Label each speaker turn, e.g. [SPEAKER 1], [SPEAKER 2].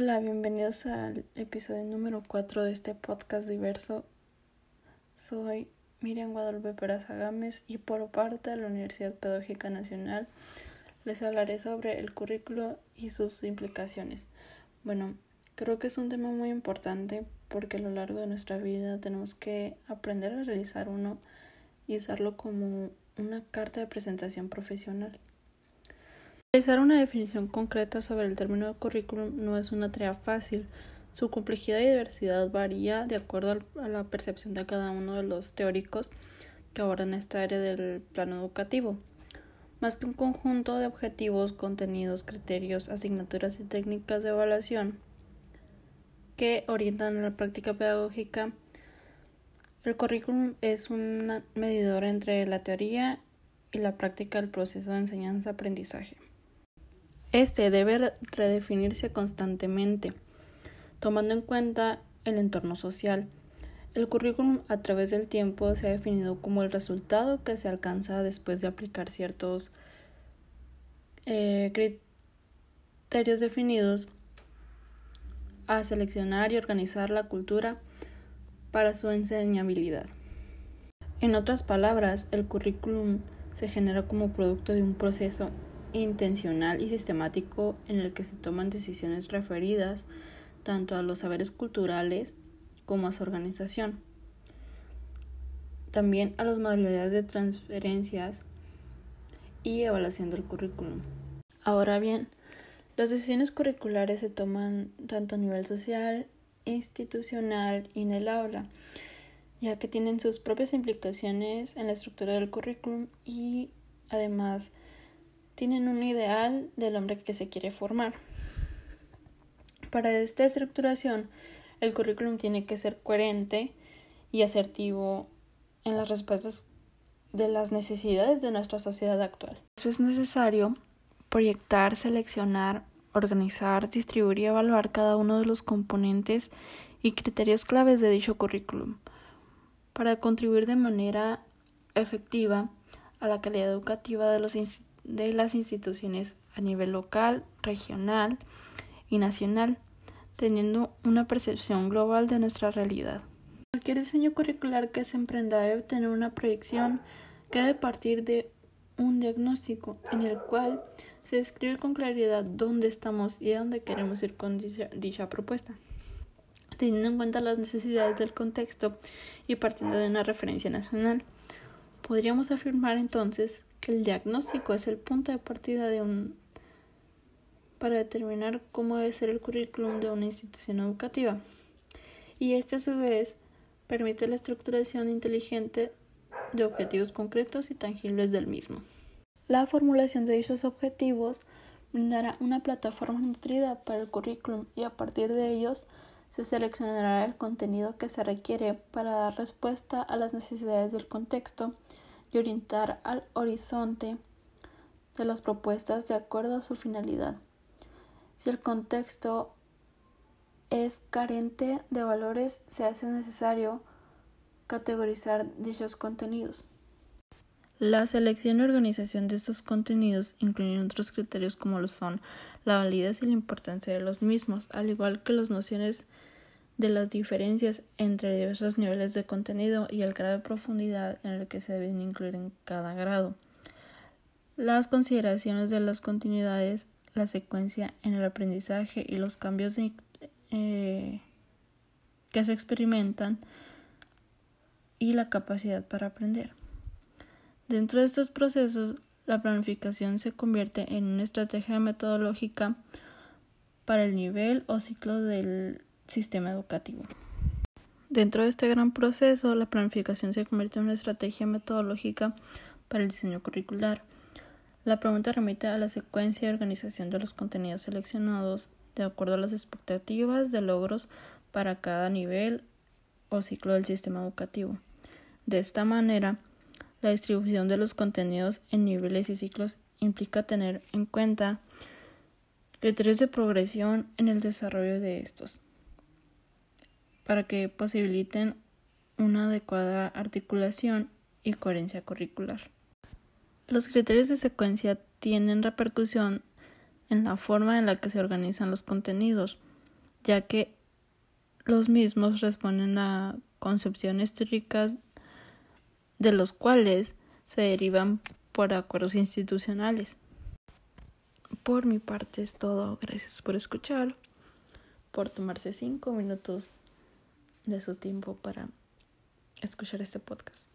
[SPEAKER 1] Hola, bienvenidos al episodio número 4 de este podcast diverso. Soy Miriam Guadalupe Peraza Gámez y por parte de la Universidad Pedagógica Nacional les hablaré sobre el currículo y sus implicaciones. Bueno, creo que es un tema muy importante porque a lo largo de nuestra vida tenemos que aprender a realizar uno y usarlo como una carta de presentación profesional. Realizar una definición concreta sobre el término currículum no es una tarea fácil. Su complejidad y diversidad varía de acuerdo a la percepción de cada uno de los teóricos que abordan esta área del plano educativo. Más que un conjunto de objetivos, contenidos, criterios, asignaturas y técnicas de evaluación que orientan a la práctica pedagógica, el currículum es un medidor entre la teoría y la práctica del proceso de enseñanza-aprendizaje. Este debe redefinirse constantemente, tomando en cuenta el entorno social. El currículum a través del tiempo se ha definido como el resultado que se alcanza después de aplicar ciertos eh, criterios definidos a seleccionar y organizar la cultura para su enseñabilidad. En otras palabras, el currículum se genera como producto de un proceso intencional y sistemático en el que se toman decisiones referidas tanto a los saberes culturales como a su organización. También a las modalidades de transferencias y evaluación del currículum. Ahora bien, las decisiones curriculares se toman tanto a nivel social, institucional y en el aula, ya que tienen sus propias implicaciones en la estructura del currículum y además tienen un ideal del hombre que se quiere formar. Para esta estructuración, el currículum tiene que ser coherente y asertivo en las respuestas de las necesidades de nuestra sociedad actual. Eso es necesario proyectar, seleccionar, organizar, distribuir y evaluar cada uno de los componentes y criterios claves de dicho currículum para contribuir de manera efectiva a la calidad educativa de los institutos de las instituciones a nivel local, regional y nacional, teniendo una percepción global de nuestra realidad. Cualquier diseño curricular que se emprenda debe tener una proyección que debe partir de un diagnóstico en el cual se describe con claridad dónde estamos y a dónde queremos ir con dicha, dicha propuesta, teniendo en cuenta las necesidades del contexto y partiendo de una referencia nacional. Podríamos afirmar entonces el diagnóstico es el punto de partida de un para determinar cómo debe ser el currículum de una institución educativa. Y este a su vez permite la estructuración inteligente de objetivos concretos y tangibles del mismo. La formulación de dichos objetivos brindará una plataforma nutrida para el currículum y a partir de ellos se seleccionará el contenido que se requiere para dar respuesta a las necesidades del contexto y orientar al horizonte de las propuestas de acuerdo a su finalidad. Si el contexto es carente de valores, se hace necesario categorizar dichos contenidos. La selección y organización de estos contenidos incluyen otros criterios como lo son la validez y la importancia de los mismos, al igual que las nociones de las diferencias entre diversos niveles de contenido y el grado de profundidad en el que se deben incluir en cada grado. Las consideraciones de las continuidades, la secuencia en el aprendizaje y los cambios eh, que se experimentan y la capacidad para aprender. Dentro de estos procesos, la planificación se convierte en una estrategia metodológica para el nivel o ciclo del sistema educativo. Dentro de este gran proceso, la planificación se convierte en una estrategia metodológica para el diseño curricular. La pregunta remite a la secuencia y organización de los contenidos seleccionados de acuerdo a las expectativas de logros para cada nivel o ciclo del sistema educativo. De esta manera, la distribución de los contenidos en niveles y ciclos implica tener en cuenta criterios de progresión en el desarrollo de estos para que posibiliten una adecuada articulación y coherencia curricular. Los criterios de secuencia tienen repercusión en la forma en la que se organizan los contenidos. ya que los mismos responden a concepciones teóricas de los cuales se derivan por acuerdos institucionales. Por mi parte es todo. Gracias por escuchar, por tomarse cinco minutos de su tiempo para escuchar este podcast.